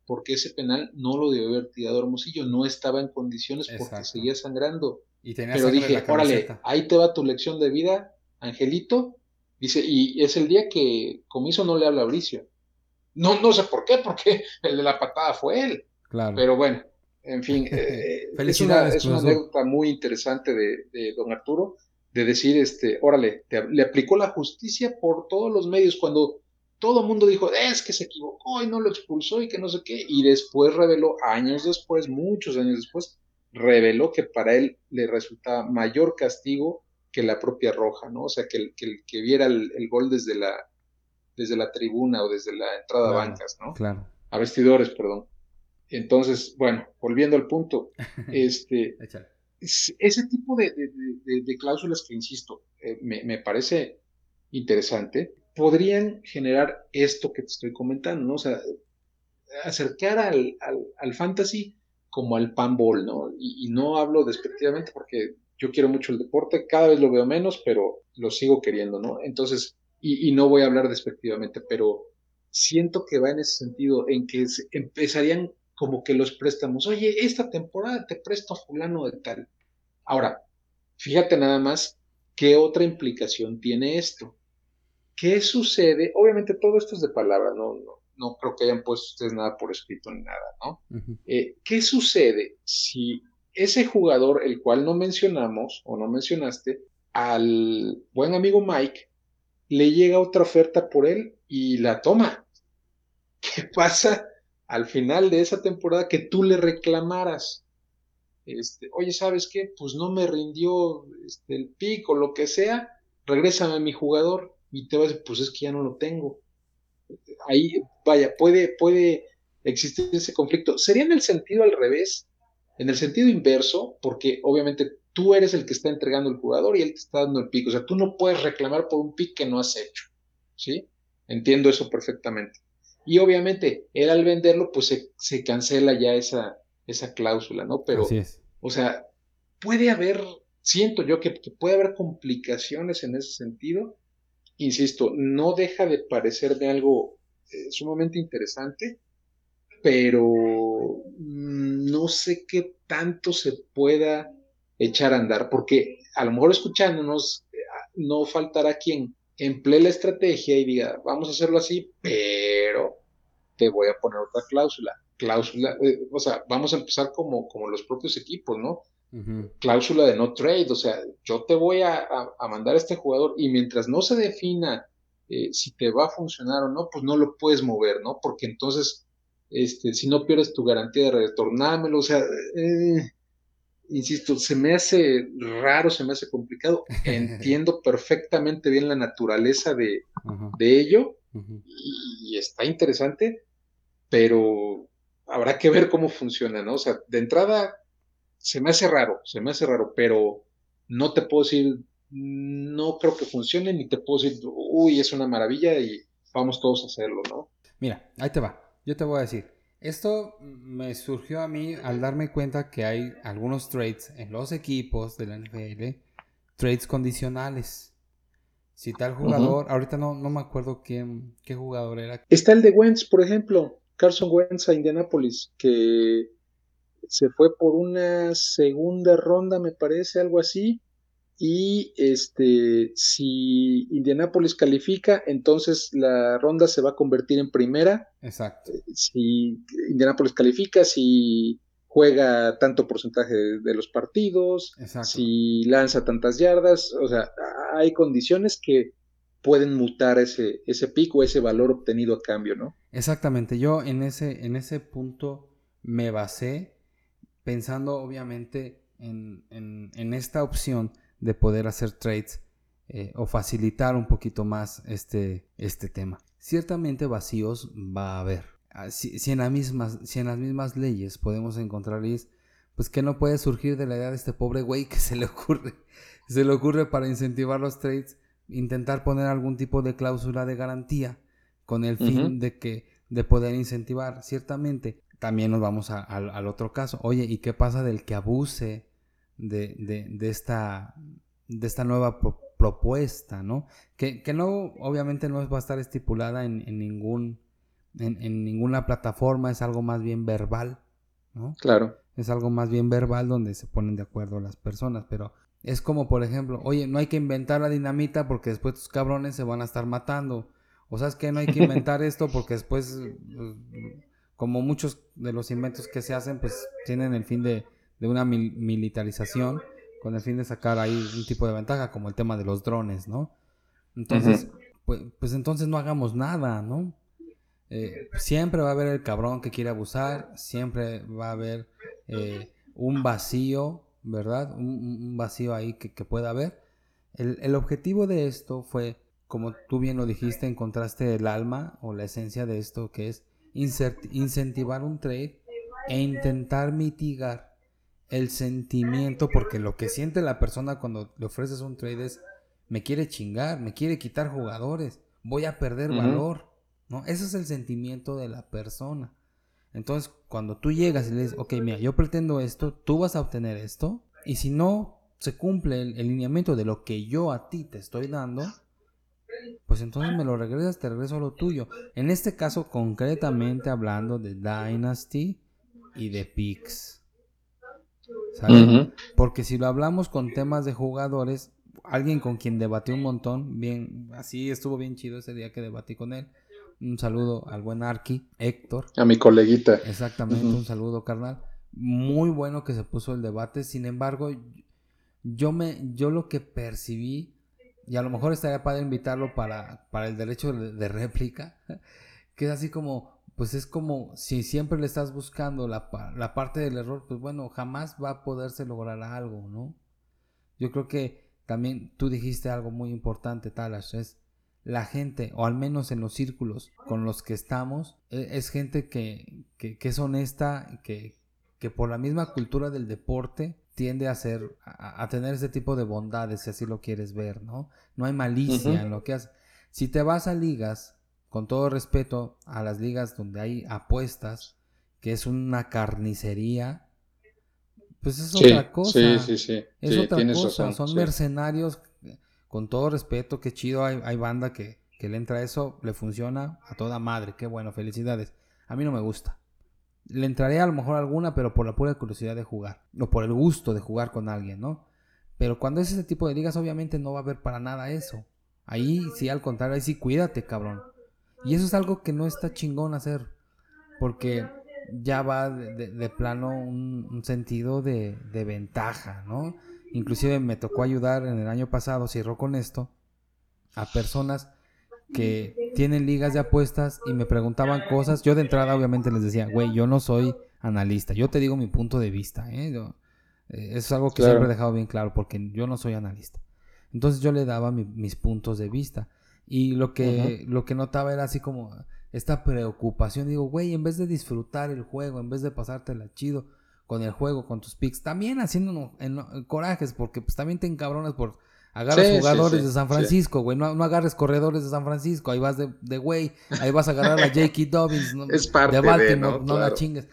porque ese penal no lo debe haber tirado Hermosillo, no estaba en condiciones porque seguía sangrando. Y Pero dije, órale, ahí te va tu lección de vida, Angelito. Dice, y es el día que Comiso no le habla a Bricio. No, no sé por qué, porque el de la patada fue él. Claro. Pero bueno, en fin, eh, es, una, anécdota muy interesante de, don Arturo, de decir, este, órale, le aplicó la justicia por todos los medios cuando todo el mundo dijo, es que se equivocó y no lo expulsó y que no sé qué, y después reveló, años después, muchos años después, reveló que para él le resultaba mayor castigo que la propia roja, ¿no? O sea, que el que, que viera el, gol desde la, desde la tribuna o desde la entrada a bancas, ¿no? Claro. A vestidores, perdón. Entonces, bueno, volviendo al punto, este, ese tipo de, cláusulas que, insisto, eh, me, parece interesante, podrían generar esto que te estoy comentando, ¿no? O sea, acercar al, al, fantasy como al panball, ¿no? Y, y, no hablo despectivamente porque yo quiero mucho el deporte, cada vez lo veo menos, pero lo sigo queriendo, ¿no? Entonces, y, no voy a hablar despectivamente, pero siento que va en ese sentido, en que empezarían como que los préstamos, oye, esta temporada te presto a fulano de tal. Ahora, fíjate nada más qué otra implicación tiene esto. ¿Qué sucede? Obviamente todo esto es de palabra, no, no, no creo que hayan puesto ustedes nada por escrito ni nada, ¿no? Eh, ¿Qué sucede si ese jugador, el cual no mencionamos o no mencionaste, al buen amigo Mike, le llega otra oferta por él y la toma. ¿Qué pasa al final de esa temporada que tú le reclamaras? este, oye, ¿sabes qué? Pues no me rindió este, el pico, lo que sea, regrésame a mi jugador y te vas a decir, pues es que ya no lo tengo. Ahí, vaya, puede, puede existir ese conflicto. Sería en el sentido al revés, en el sentido inverso, porque obviamente tú eres el que está entregando el jugador y él te está dando el pico. O sea, tú no puedes reclamar por un pick que no has hecho. ¿Sí? Entiendo eso perfectamente. Y obviamente, él al venderlo, pues se, se cancela ya esa, esa cláusula, ¿no? Pero, o sea, puede haber, siento yo que, puede haber complicaciones en ese sentido. Insisto, no deja de parecerme algo eh, sumamente interesante, pero mm, no sé qué tanto se pueda echar a andar, porque a lo mejor escuchándonos eh, no faltará quien emplee la estrategia y diga, vamos a hacerlo así, pero te voy a poner otra cláusula cláusula, eh, o sea, vamos a empezar como, como los propios equipos, ¿no? Cláusula de no trade, o sea, yo te voy a, mandar a este jugador y mientras no se defina eh, si te va a funcionar o no, pues no lo puedes mover, ¿no? Porque entonces, este, si no pierdes tu garantía de retornármelo, o sea, eh, insisto, se me hace raro, se me hace complicado. Entiendo perfectamente bien la naturaleza de, de ello y, está interesante, pero habrá que ver cómo funciona, ¿no? O sea, de entrada se me hace raro, se me hace raro, pero no te puedo decir, no creo que funcione, ni te puedo decir, uy, es una maravilla y vamos todos a hacerlo, ¿no? Mira, ahí te va, yo te voy a decir, esto me surgió a mí al darme cuenta que hay algunos trades en los equipos de la NFL, trades condicionales. Si tal jugador, ahorita no, no me acuerdo quién, qué jugador era. Está el de Wentz, por ejemplo. Carson Wentz a Indianapolis, que se fue por una segunda ronda, me parece, algo así. Y este, si Indianapolis califica, entonces la ronda se va a convertir en primera. Exacto. Si Indianapolis califica, si juega tanto porcentaje de, los partidos, si lanza tantas yardas, o sea, hay condiciones que pueden mutar ese, ese pico, ese valor obtenido a cambio, ¿no? Exactamente, yo en ese, en ese punto me basé pensando obviamente en, en, esta opción de poder hacer trades eh, o facilitar un poquito más este, este tema. Ciertamente vacíos va a haber. Ah, si, en las mismas, si en las mismas leyes podemos encontrar pues que no puede surgir de la idea de este pobre güey que se le ocurre, se le ocurre para incentivar los trades intentar poner algún tipo de cláusula de garantía con el fin de que de poder incentivar. Ciertamente, también nos vamos al otro caso. Oye, ¿y qué pasa del que abuse de, de, esta, de esta nueva propuesta, ¿no? Que, que, no, obviamente no va a estar estipulada en, en ningún, en, en, ninguna plataforma, es algo más bien verbal, ¿no? Claro. Es algo más bien verbal donde se ponen de acuerdo las personas, pero es como, por ejemplo, oye, no hay que inventar la dinamita porque después tus cabrones se van a estar matando. O sabes que no hay que inventar esto porque después, pues, como muchos de los inventos que se hacen, pues tienen el fin de, una militarización con el fin de sacar ahí un tipo de ventaja, como el tema de los drones, ¿no? Entonces, pues, pues, entonces no hagamos nada, ¿no? Eh, siempre va a haber el cabrón que quiere abusar, siempre va a haber eh, un vacío ¿verdad? Un, vacío ahí que, pueda haber. El, objetivo de esto fue, como tú bien lo dijiste, encontraste el alma o la esencia de esto, que es incentivar un trade e intentar mitigar el sentimiento, porque lo que siente la persona cuando le ofreces un trade es, me quiere chingar, me quiere quitar jugadores, voy a perder valor, ¿no? Ese es el sentimiento de la persona. Entonces, cuando tú llegas y le dices, ok, mira, yo pretendo esto, tú vas a obtener esto, y si no se cumple el, lineamiento de lo que yo a ti te estoy dando, pues entonces me lo regresas, te regreso a lo tuyo. En este caso, concretamente hablando de Dynasty y de Pix. Porque si lo hablamos con temas de jugadores, alguien con quien debatí un montón, bien, así estuvo bien chido ese día que debatí con él un saludo al buen Arqui, Héctor. A mi coleguita. Exactamente, un saludo, carnal. Muy bueno que se puso el debate. Sin embargo, yo me, yo lo que percibí, y a lo mejor estaría padre invitarlo para, para el derecho de, réplica, que es así como, pues es como si siempre le estás buscando la, la parte del error, pues bueno, jamás va a poderse lograr algo, ¿no? Yo creo que también tú dijiste algo muy importante, Talas, es la gente, o al menos en los círculos con los que estamos, e, es gente que, que, que es honesta, que, que por la misma cultura del deporte tiende a ser, a, tener ese tipo de bondades, si así lo quieres ver, ¿no? No hay malicia en lo que hace. Si te vas a ligas, con todo respeto a las ligas donde hay apuestas, que es una carnicería, pues es otra cosa. Sí, sí, sí. Es otra cosa. Son mercenarios, con todo respeto, qué chido. Hay, hay banda que, que le entra eso, le funciona a toda madre. Qué bueno, felicidades. A mí no me gusta. Le entraré a lo mejor alguna, pero por la pura curiosidad de jugar. O por el gusto de jugar con alguien, ¿no? Pero cuando es ese tipo de ligas, obviamente no va a haber para nada eso. Ahí sí, al contrario, ahí sí, cuídate, cabrón. Y eso es algo que no está chingón hacer. Porque ya va de, plano un, sentido de, de, ventaja, ¿no? Inclusive me tocó ayudar en el año pasado, cierro con esto, a personas que tienen ligas de apuestas y me preguntaban cosas. Yo de entrada obviamente les decía, güey, yo no soy analista, yo te digo mi punto de vista. ¿eh? eso es algo que siempre he dejado bien claro porque yo no soy analista. Entonces yo le daba mis puntos de vista y lo que, lo que notaba era así como esta preocupación. Digo, güey, en vez de disfrutar el juego, en vez de pasártela chido con el juego, con tus picks, también haciendo corajes porque pues también te encabronas por Agarras jugadores de San Francisco, güey. No, agarres corredores de San Francisco. Ahí vas de, güey. Ahí vas a agarrar a J.K. Dobbins. es parte de Baltimore. ¿no? la chingues.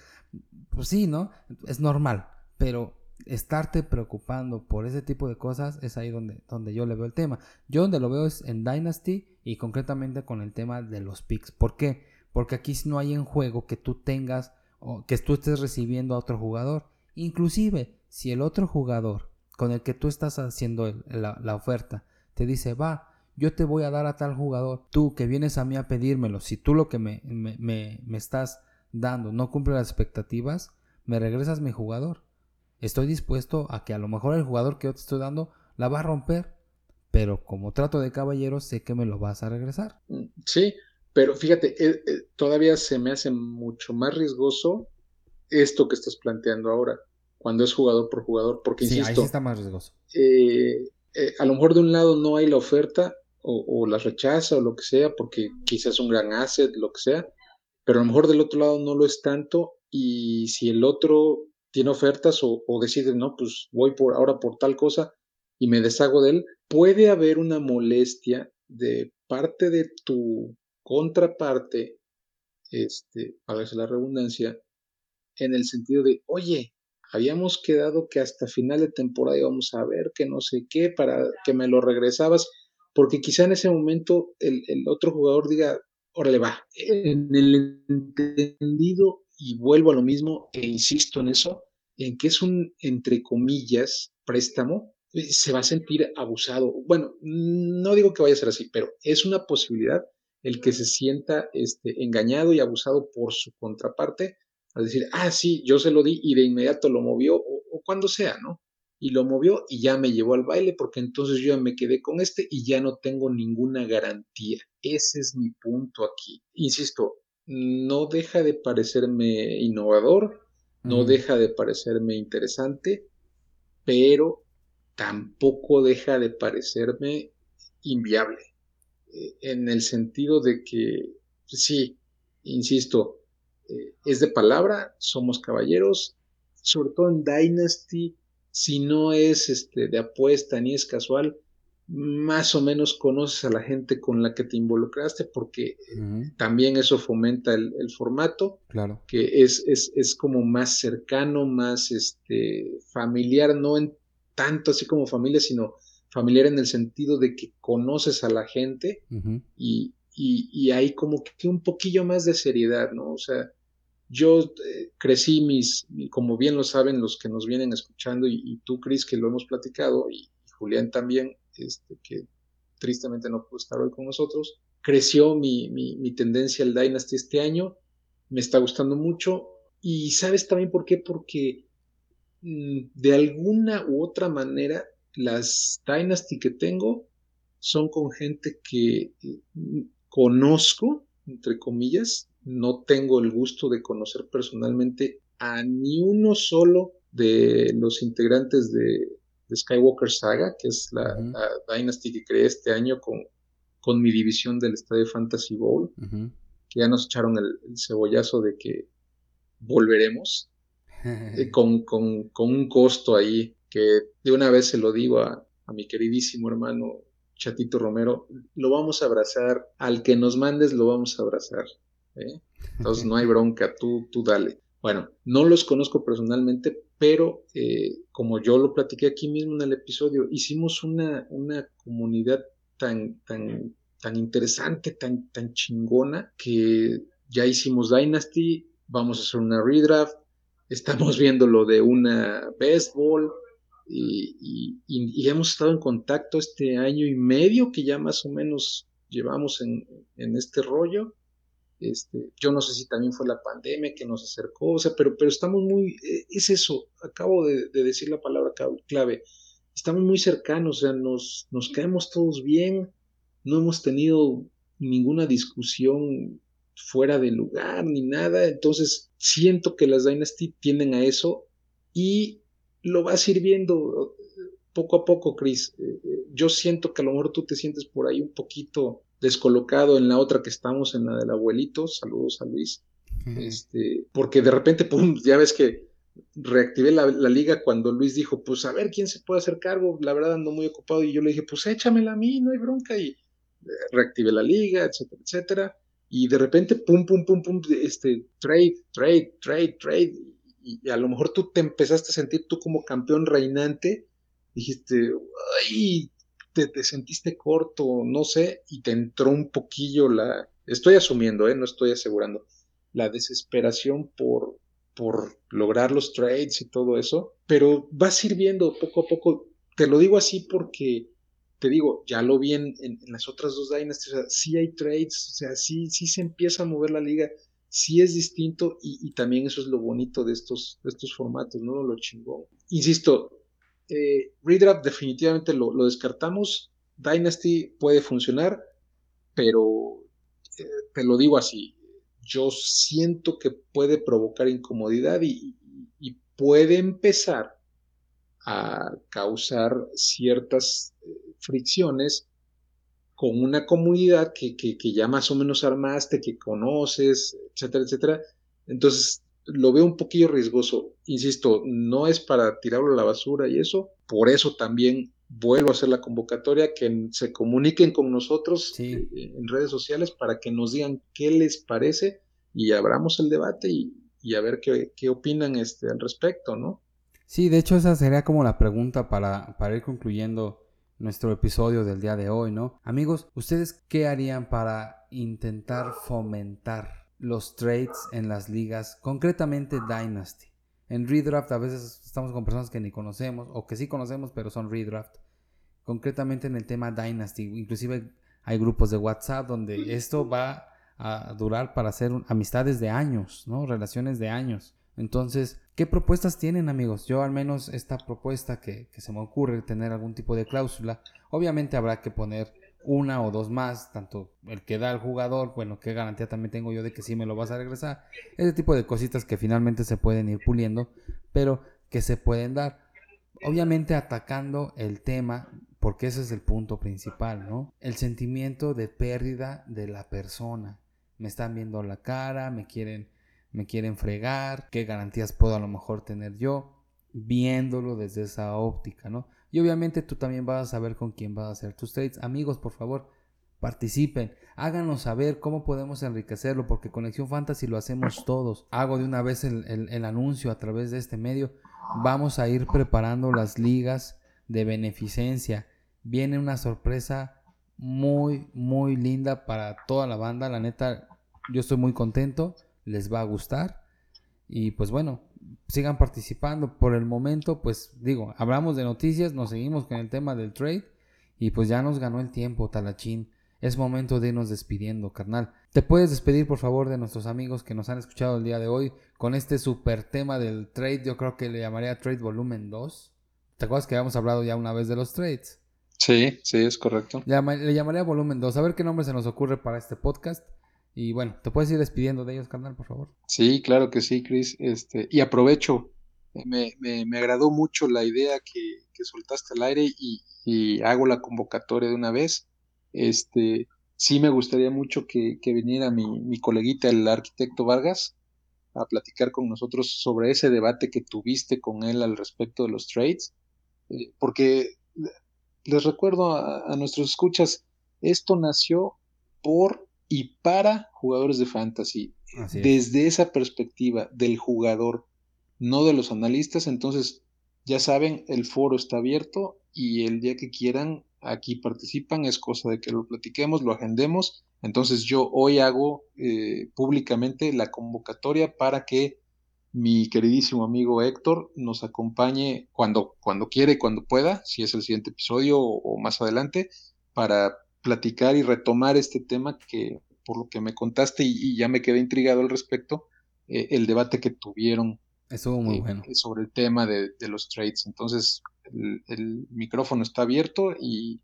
Pues sí, ¿no? Es normal. Pero estarte preocupando por ese tipo de cosas es ahí donde, donde yo le veo el tema. Yo donde lo veo es en Dynasty y concretamente con el tema de los picks. ¿Por qué? Porque aquí no hay en juego que tú tengas o que tú estés recibiendo a otro jugador. Inclusive, si el otro jugador con el que tú estás haciendo la, oferta, te dice, va, yo te voy a dar a tal jugador, tú que vienes a mí a pedírmelo, si tú lo que me, me, me, estás dando no cumple las expectativas, me regresas mi jugador. Estoy dispuesto a que a lo mejor el jugador que yo te estoy dando la va a romper, pero como trato de caballero sé que me lo vas a regresar. Sí, pero fíjate, eh, eh, todavía se me hace mucho más riesgoso esto que estás planteando ahora cuando es jugador por jugador, porque sí, insisto, ahí está más riesgoso. Eh, a lo mejor de un lado no hay la oferta o, la rechaza o lo que sea, porque quizás es un gran asset, lo que sea, pero a lo mejor del otro lado no lo es tanto y si el otro tiene ofertas o, decide, no, pues voy por ahora por tal cosa y me deshago de él, puede haber una molestia de parte de tu contraparte, este, a veces la redundancia, en el sentido de, oye, habíamos quedado que hasta final de temporada íbamos a ver que no sé qué para que me lo regresabas, porque quizá en ese momento el, otro jugador diga, órale va, en el entendido, y vuelvo a lo mismo, e insisto en eso, en que es un, entre comillas, préstamo, eh, se va a sentir abusado. Bueno, no digo que vaya a ser así, pero es una posibilidad el que se sienta este, engañado y abusado por su contraparte a decir, ah, sí, yo se lo di y de inmediato lo movió, o, cuando sea, ¿no? Y lo movió y ya me llevó al baile porque entonces yo me quedé con este y ya no tengo ninguna garantía. Ese es mi punto aquí. Insisto, no deja de parecerme innovador, no deja de parecerme interesante, pero tampoco deja de parecerme inviable. Eh, en el sentido de que, sí, insisto, eh, es de palabra, somos caballeros, sobre todo en Dynasty, si no es este, de apuesta ni es casual, más o menos conoces a la gente con la que te involucraste porque también eso fomenta el, formato, claro. que es, es, como más cercano, más este, familiar, no en tanto así como familia, sino familiar en el sentido de que conoces a la gente y, y, hay como que un poquillo más de seriedad, ¿no? O sea, yo eh, crecí mis, como bien lo saben los que nos vienen escuchando y, tú, Cris, que lo hemos platicado, y, Julián también, este, que tristemente no pudo estar hoy con nosotros, creció mi, mi, tendencia al Dynasty este año, me está gustando mucho, y ¿sabes también por qué? Porque mm, de alguna u otra manera las Dynasty que tengo son con gente que eh, conozco, entre comillas, no tengo el gusto de conocer personalmente a ni uno solo de los integrantes de, Skywalker Saga, que es la, Dynasty que creé este año con, con mi división del Estadio Fantasy Bowl, que ya nos echaron el, cebollazo de que volveremos eh, con, con, un costo ahí, que de una vez se lo digo a, a mi queridísimo hermano Chatito Romero, lo vamos a abrazar, al que nos mandes lo vamos a abrazar. ¿eh? Entonces no hay bronca, tú, tú dale. Bueno, no los conozco personalmente, pero eh, como yo lo platiqué aquí mismo en el episodio, hicimos una, una comunidad tan, tan, tan interesante, tan, tan chingona, que ya hicimos Dynasty, vamos a hacer una redraft, estamos viendo lo de una baseball, y, y, hemos estado en contacto este año y medio que ya más o menos llevamos en, en este rollo este, yo no sé si también fue la pandemia que nos acercó, o sea, pero, pero estamos muy, eh, es eso, acabo de, decir la palabra clave, estamos muy cercanos, o sea, nos, nos caemos todos bien, no hemos tenido ninguna discusión fuera de lugar ni nada, entonces siento que las Dynasty tienden a eso y lo vas a ir viendo poco a poco, Chris. Eh, eh, yo siento que a lo mejor tú te sientes por ahí un poquito descolocado en la otra que estamos, en la del abuelito, saludos a Luis, este, porque de repente, pum, ya ves que reactivé la, liga cuando Luis dijo, pues a ver quién se puede hacer cargo, la verdad ando muy ocupado y yo le dije, pues échamela a mí, no hay bronca y eh, reactivé la liga, etcétera, etcétera, y de repente, pum, pum, pum, pum, este, trade, trade, trade, trade, y a lo mejor tú te empezaste a sentir tú como campeón reinante, dijiste, ay, te, sentiste corto, no sé, y te entró un poquillo la, estoy asumiendo, ¿eh? no estoy asegurando, la desesperación por, por lograr los trades y todo eso, pero va sirviendo poco a poco, te lo digo así porque te digo, ya lo vi en, las otras dos Dynasties, o sea, sí hay trades, o sea, sí, sí se empieza a mover la liga, sí es distinto y, también eso es lo bonito de estos, de estos formatos, ¿no? Lo chingón. Insisto, eh, Redraft definitivamente lo, descartamos. Dynasty puede funcionar, pero eh, te lo digo así, yo siento que puede provocar incomodidad y, puede empezar a causar ciertas eh, fricciones con una comunidad que, que, ya más o menos armaste, que conoces, etcétera, etcétera. Entonces, lo veo un poquillo riesgoso. Insisto, no es para tirarlo a la basura y eso. Por eso también vuelvo a hacer la convocatoria, que se comuniquen con nosotros eh, en redes sociales para que nos digan qué les parece y abramos el debate y, a ver qué, qué, opinan este, al respecto, ¿no? Sí, de hecho esa sería como la pregunta para, para ir concluyendo nuestro episodio del día de hoy, ¿no? Amigos, ¿ustedes qué harían para intentar fomentar los trades en las ligas, concretamente Dynasty. En redraft a veces estamos con personas que ni conocemos o que sí conocemos pero son redraft. Concretamente en el tema Dynasty, inclusive hay grupos de WhatsApp donde esto va a durar para hacer amistades de años, ¿no? Relaciones de años. Entonces, ¿qué propuestas tienen amigos? Yo al menos esta propuesta que, que se me ocurre tener algún tipo de cláusula, obviamente habrá que poner una o dos más, tanto el que da al jugador, bueno, qué garantía también tengo yo de que sí me lo vas a regresar, ese tipo de cositas que finalmente se pueden ir puliendo, pero que se pueden dar. Obviamente atacando el tema, porque ese es el punto principal, ¿no? El sentimiento de pérdida de la persona. Me están viendo la cara, me quieren, me quieren fregar, qué garantías puedo a lo mejor tener yo, viéndolo desde esa óptica, ¿no? Y obviamente tú también vas a saber con quién vas a hacer tus trades. Amigos, por favor, participen. Háganos saber cómo podemos enriquecerlo, porque Conexión Fantasy lo hacemos todos. Hago de una vez el, anuncio a través de este medio. Vamos a ir preparando las ligas de beneficencia. Viene una sorpresa muy, muy linda para toda la banda. La neta, yo estoy muy contento. Les va a gustar. Y pues bueno, sigan participando. Por el momento, pues digo, hablamos de noticias, nos seguimos con el tema del trade y pues ya nos ganó el tiempo, Talachín. Es momento de irnos despidiendo, carnal. ¿Te puedes despedir, por favor, de nuestros amigos que nos han escuchado el día de hoy con este super tema del trade? Yo creo que le llamaría Trade Volumen 2. ¿Te acuerdas que habíamos hablado ya una vez de los trades? Sí, sí, es correcto. le llamaría Volumen 2. A ver qué nombre se nos ocurre para este podcast. Y bueno, ¿te puedes ir despidiendo de ellos, carnal, por favor? Sí, claro que sí, Chris. Este, y aprovecho, me, me, agradó mucho la idea que, que soltaste al aire y, y, hago la convocatoria de una vez. Este, sí me gustaría mucho que, que viniera mi, mi coleguita, el arquitecto Vargas, a platicar con nosotros sobre ese debate que tuviste con él al respecto de los trades, eh, porque les recuerdo a, nuestros escuchas, esto nació por y para jugadores de fantasy, desde esa perspectiva del jugador, no de los analistas, entonces ya saben, el foro está abierto y el día que quieran aquí participan, es cosa de que lo platiquemos, lo agendemos. Entonces yo hoy hago eh, públicamente la convocatoria para que mi queridísimo amigo Héctor nos acompañe cuando, cuando quiere y cuando pueda, si es el siguiente episodio o, más adelante, para platicar y retomar este tema que por lo que me contaste y, ya me quedé intrigado al respecto, eh, el debate que tuvieron muy eh, sobre el tema de, los trades. Entonces el micrófono está abierto y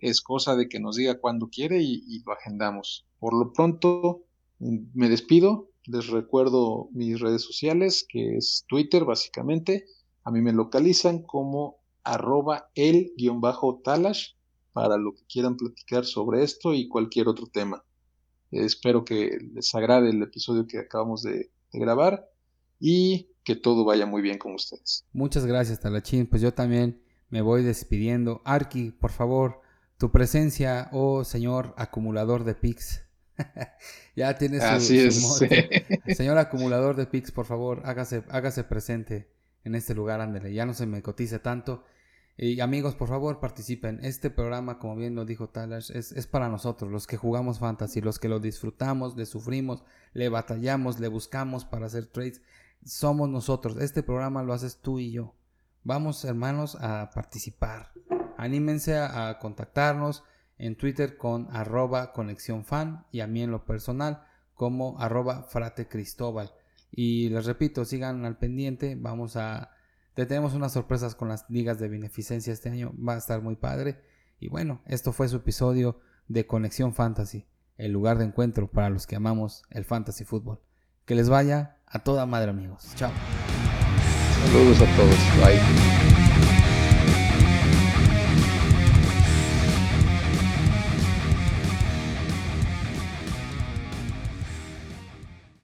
es cosa de que nos diga cuándo quiere y, lo agendamos. Por lo pronto, mm, me despido. Les recuerdo mis redes sociales, que es Twitter básicamente. A mí me localizan como arroba el-talash para lo que quieran platicar sobre esto y cualquier otro tema. Espero que les agrade el episodio que acabamos de, de grabar y que todo vaya muy bien con ustedes. Muchas gracias, Talachín. Pues yo también me voy despidiendo. Arki, por favor, tu presencia, oh señor acumulador de pics. ya tienes su, Así es. Señor acumulador de pics, por favor, hágase, hágase presente en este lugar, ándele. Ya no se me cotice tanto. Y amigos, por favor, participen. Este programa, como bien lo dijo Talash, es, es, para nosotros, los que jugamos fantasy, los que lo disfrutamos, le sufrimos, le batallamos, le buscamos para hacer trades. Somos nosotros. Este programa lo haces tú y yo. Vamos, hermanos, a participar anímense a, contactarnos en Twitter con arroba conexión fan y a mí en lo personal como arroba frate cristóbal. Y les repito, sigan al pendiente, vamos a... Tenemos unas sorpresas con las ligas de beneficencia este año, va a estar muy padre. Y bueno, esto fue su episodio de Conexión Fantasy, el lugar de encuentro para los que amamos el fantasy fútbol. Que les vaya a toda madre amigos. Chao. Saludos a todos. Bye.